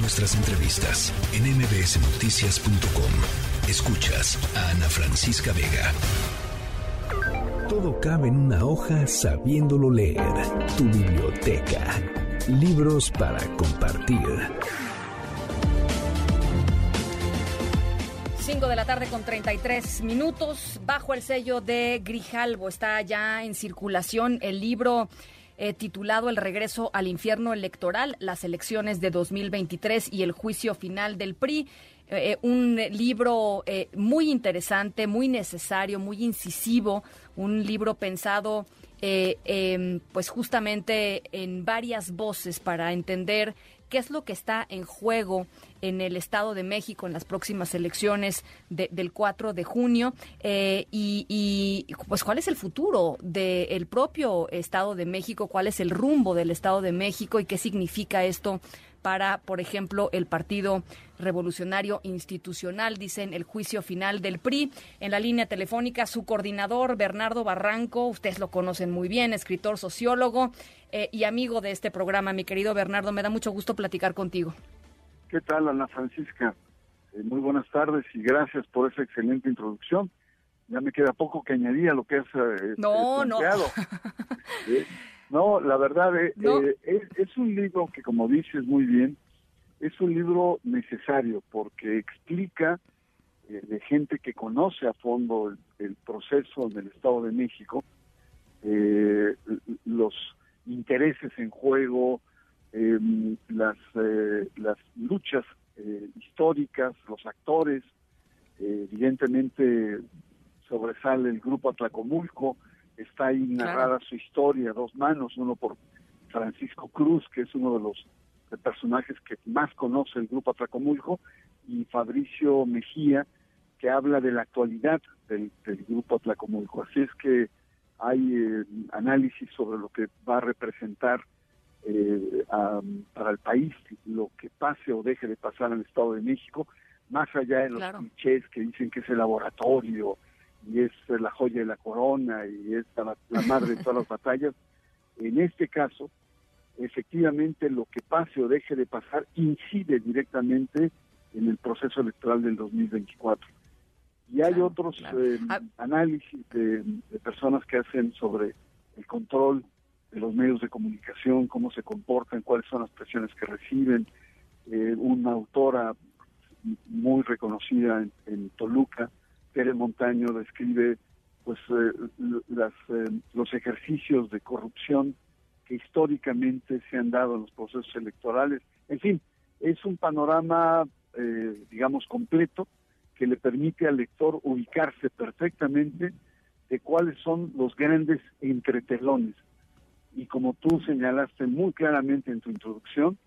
nuestras entrevistas en mbsnoticias.com. Escuchas a Ana Francisca Vega. Todo cabe en una hoja sabiéndolo leer. Tu biblioteca. Libros para compartir. 5 de la tarde con 33 minutos. Bajo el sello de Grijalvo está ya en circulación el libro eh, titulado El regreso al infierno electoral, las elecciones de 2023 y el juicio final del PRI. Eh, eh, un libro muy interesante, muy necesario, muy incisivo, un libro pensado em, pues justamente en varias voces para entender qué es lo que está en juego en el Estado de México en las próximas elecciones del 4 de junio eh, y, pues cuál es el futuro del propio Estado de México, cuál es el rumbo del Estado de México y qué significa esto para, por ejemplo, el Partido Revolucionario Institucional, dicen el juicio final del PRI. En la línea telefónica, su coordinador, Bernardo Barranco, ustedes lo conocen muy bien, escritor, sociólogo eh, y amigo de este programa. Mi querido Bernardo, me da mucho gusto platicar contigo. ¿Qué tal, Ana Francisca? Eh, muy buenas tardes y gracias por esa excelente introducción. Ya me queda poco que añadir a lo que has eh, no, no. No, la verdad eh, eh, es, un libro que, como dices muy bien, es un libro necesario porque explica eh, de gente que conoce a fondo el, proceso en el Estado de México, los intereses en juego, em, las, las luchas históricas, los actores, evidentemente sobresale el grupo Atlacomulco, está ahí narrada su historia, dos manos, uno por Francisco Cruz, que es uno de los personajes que más conoce el grupo Atlacomulco, y Fabricio Mejía, que habla de la actualidad del, grupo Atlacomulco. Así es que hay eh, análisis sobre lo que va a representar eh, para el país, lo que pase o deje de pasar en el Estado de México, más allá de los clichés que dicen que es el laboratorio, y es la joya de la corona y es la, madre de todas las batallas. En este caso, efectivamente lo que pase o deje de pasar incide directamente en el proceso electoral del 2024. Y hay otros eh, ah. análisis de, personas que hacen sobre el control de los medios de comunicación, cómo se comportan, cuáles son las presiones que reciben. Eh, una autora muy reconocida en Toluca, Tere Montaño describe pues eh, las, eh, los ejercicios de corrupción que históricamente se han dado en los procesos electorales. En fin, es un panorama, eh, digamos, completo que le permite al lector ubicarse perfectamente de cuáles son los grandes entretelones. Y como tú señalaste muy claramente en tu introducción,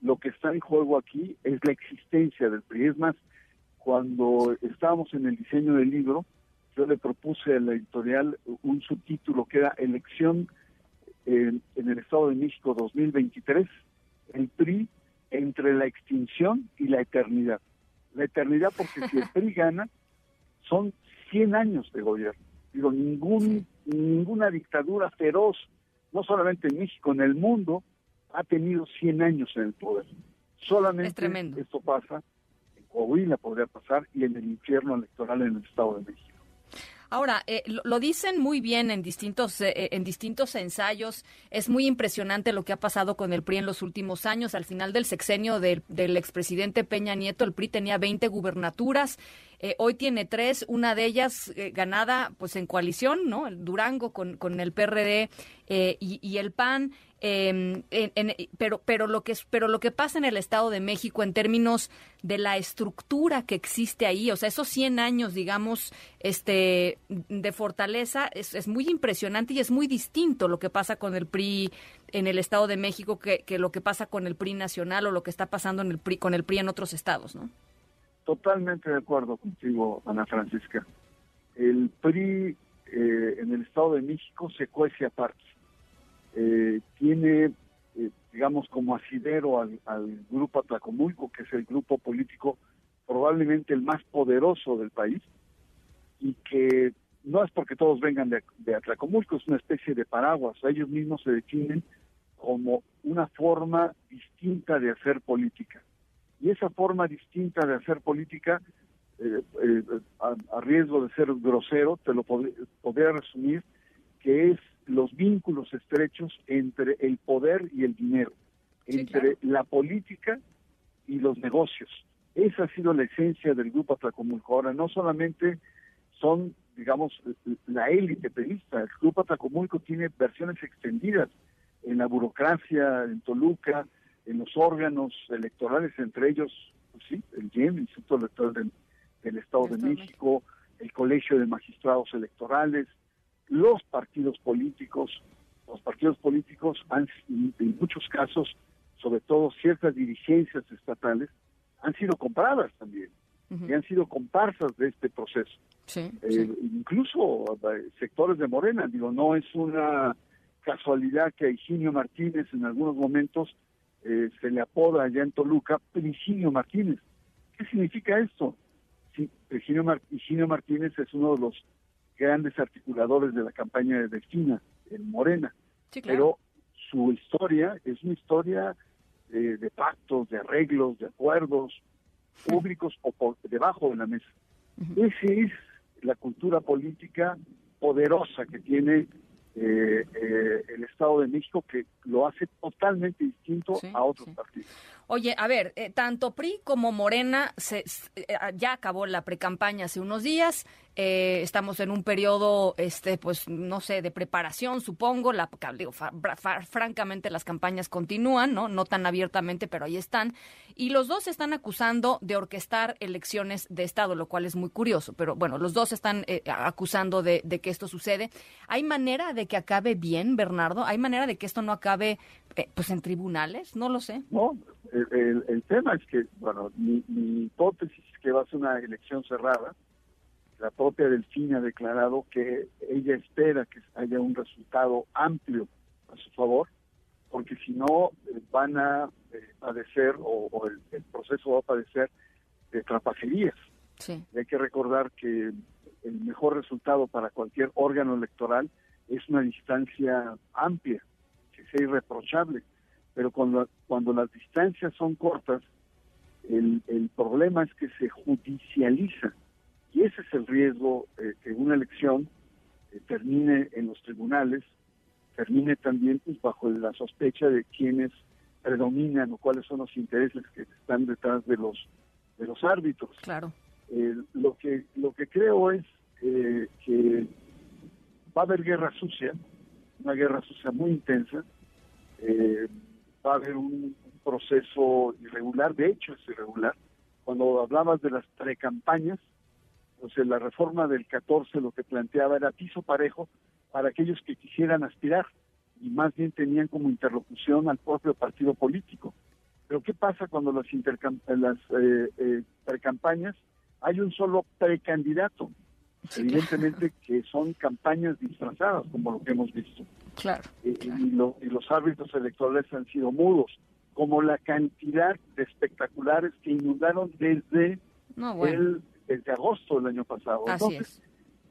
lo que está en juego aquí es la existencia del PRI. Cuando estábamos en el diseño del libro, yo le propuse a la editorial un subtítulo que era Elección en, el Estado de México 2023, el PRI entre la extinción y la eternidad. La eternidad porque si el PRI gana, son 100 años de gobierno. Digo, ningún, ninguna dictadura feroz, no solamente en México, en el mundo, ha tenido 100 años en el poder. Solamente esto pasa Coahuila podría pasar y en el infierno electoral en el Estado de México. Ahora, eh, lo, dicen muy bien en distintos, eh, en distintos ensayos. Es muy impresionante lo que ha pasado con el PRI en los últimos años. Al final del sexenio del, del expresidente Peña Nieto, el PRI tenía 20 gubernaturas. Eh, hoy tiene tres, una de ellas ganada pues en coalición, ¿no? El Durango con, con el PRD y, y, el PAN. Eh, pero pero lo que pero lo que pasa en el Estado de México en términos de la estructura que existe ahí, o sea, esos 100 años, digamos, este de fortaleza es, es muy impresionante y es muy distinto lo que pasa con el PRI en el Estado de México que, que lo que pasa con el PRI nacional o lo que está pasando en el PRI, con el PRI en otros estados, ¿no? Totalmente de acuerdo contigo, Ana Francisca. El PRI eh, en el Estado de México se cuece aparte eh, tiene, eh, digamos, como asidero al, grupo Atlacomulco, que es el grupo político probablemente el más poderoso del país, y que no es porque todos vengan de, de Atlacomulco, es una especie de paraguas, ellos mismos se definen como una forma distinta de hacer política. Y esa forma distinta de hacer política, eh, eh, a, riesgo de ser grosero, te lo podría resumir, que es los vínculos estrechos entre el poder y el dinero, entre la política y los negocios. Esa ha sido la esencia del grupo Atlacomulco. Ahora, no solamente son, digamos, la élite periodista, el grupo Atlacomulco tiene versiones extendidas en la burocracia, en Toluca, en los órganos electorales, entre ellos, pues sí, el GIEM, el Instituto Electoral del, Estado de México, el Colegio de Magistrados Electorales, los partidos políticos, los partidos políticos han, en muchos casos, sobre todo ciertas dirigencias estatales, han sido compradas también y han sido comparsas de este proceso. Eh, incluso eh, sectores de Morena, digo, no es una casualidad que a Higinio Martínez en algunos momentos eh, se le apoda allá en Toluca Higinio Martínez. ¿Qué significa esto? Sí, Higinio, Martínez es uno de los grandes articuladores de la campaña de Delfina en Morena, pero su historia es una historia de pactos, de arreglos, de acuerdos públicos o por debajo de la mesa. Esa es la cultura política poderosa que tiene eh, eh, el Estado de México que lo hace totalmente distinto a otros partidos. Oye, a ver, eh, tanto PRI como Morena se, ya acabó la precampaña hace unos días. estamos en un periodo, este, pues, no sé, de preparación, supongo. La, digo, francamente, las campañas continúan, ¿no? No tan abiertamente, pero ahí están. Y los dos están acusando de orquestar elecciones de Estado, lo cual es muy curioso. Pero bueno, los dos están acusando de, de que esto sucede. ¿Hay manera de que acabe bien, Bernardo? ¿Hay manera de que esto no acabe eh, pues en tribunales? No lo sé. No, el, tema es que, bueno, mi, hipótesis es que va a ser una elección cerrada. La propia Delfina ha declarado que ella espera que haya un resultado amplio a su favor, porque si no eh, van a eh, padecer o, el, proceso va a padecer de trapacerías. Sí. hay que recordar que el mejor resultado para cualquier órgano electoral es una distancia amplia, que sea irreprochable, pero cuando, cuando las distancias son cortas, el, el problema es que se judicializa y ese es el riesgo eh, que una elección eh, termine en los tribunales, termine también pues, bajo la sospecha de quienes predominan o cuáles son los intereses que están detrás de los de los árbitros. Claro. Eh, lo que lo que creo es que va a haber guerra sucia, una guerra sucia muy intensa, va a haber un, proceso irregular, de hecho es irregular. Cuando hablabas de las precampañas, pues la reforma del 14 lo que planteaba era piso parejo para aquellos que quisieran aspirar y más bien tenían como interlocución al propio partido político. Pero ¿qué pasa cuando las, las eh, eh, precampañas hay un solo precandidato? Evidentemente que son campañas disfrazadas, como lo que hemos visto. Claro. Y, los árbitros electorales han sido mudos, como la cantidad de espectaculares que inundaron desde, el, desde agosto del año pasado. Entonces,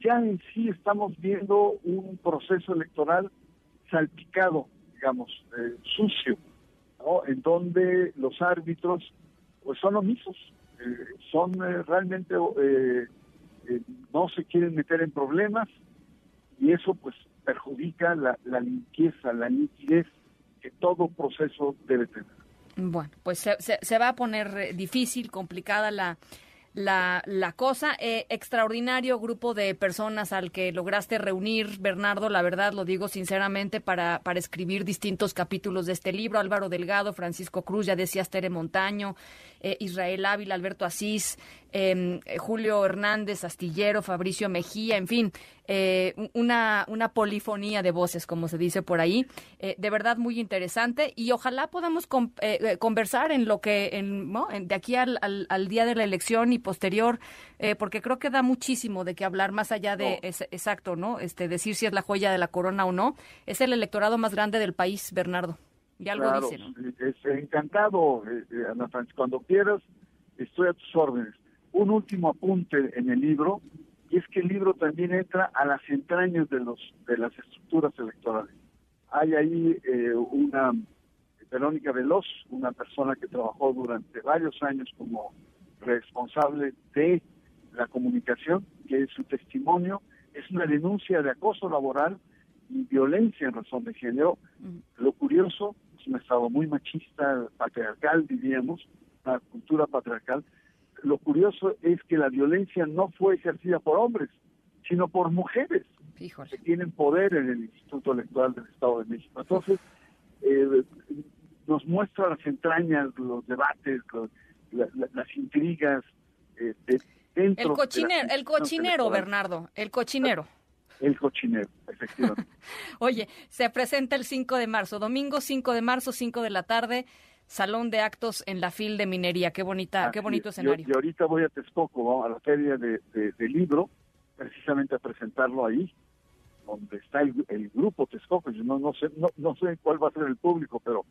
ya en sí estamos viendo un proceso electoral salpicado, digamos, eh, sucio, ¿no? en donde los árbitros pues son omisos, eh, son eh, realmente eh, no se quieren meter en problemas y eso pues perjudica la, limpieza, la nitidez que todo proceso debe tener. Bueno, pues se, se va a poner eh, difícil, complicada la, la, la cosa. Eh, extraordinario grupo de personas al que lograste reunir, Bernardo, la verdad lo digo sinceramente, para, para escribir distintos capítulos de este libro. Álvaro Delgado, Francisco Cruz, ya decías Tere Montaño, eh, Israel Ávila, Alberto Asís, em, eh, Julio Hernández, Astillero, Fabricio Mejía, en fin, eh, una, una polifonía de voces, como se dice por ahí. de verdad muy interesante y ojalá podamos conversar en lo que, en, de aquí al, al, día de la elección y posterior, porque creo que da muchísimo de qué hablar, más allá de, exacto, ¿no? Este, decir si es la joya de la corona o no. Es el electorado más grande del país, Bernardo. Ya claro, dice, encantado, eh, eh, Ana Francis. Cuando quieras, estoy a tus órdenes. Un último apunte en el libro, y es que el libro también entra a las entrañas de los de las estructuras electorales. Hay ahí eh, una Verónica Veloz, una persona que trabajó durante varios años como responsable de la comunicación, que su testimonio es una denuncia de acoso laboral y violencia en razón de género. Lo curioso, es un estado muy machista, patriarcal, diríamos, una cultura patriarcal. Lo curioso es que la violencia no fue ejercida por hombres, sino por mujeres que tienen poder en el Instituto Electoral del Estado de México. Entonces, eh, nos muestra las entrañas, los debates, las intrigas eh, dentro. El cochinero, el cochinero Bernardo, el cochinero. El cochinero, efectivamente. Oye, se presenta el 5 de marzo, domingo 5 de marzo, 5 de la tarde, Salón de Actos en la FIL de Minería. Qué bonita, qué bonito escenario. Y ahorita voy a Texcoco, a la feria de, libro, precisamente a presentarlo ahí donde está el, grupo Texcoco. Yo no, no, sé, no, sé cuál va a ser el público, pero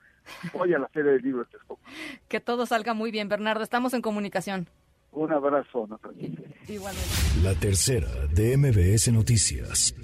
voy a la Feria del Libro de Texcoco. Que todo salga muy bien, Bernardo. Estamos en comunicación. Un abrazo, Natalia. Igualmente. La tercera de MBS Noticias.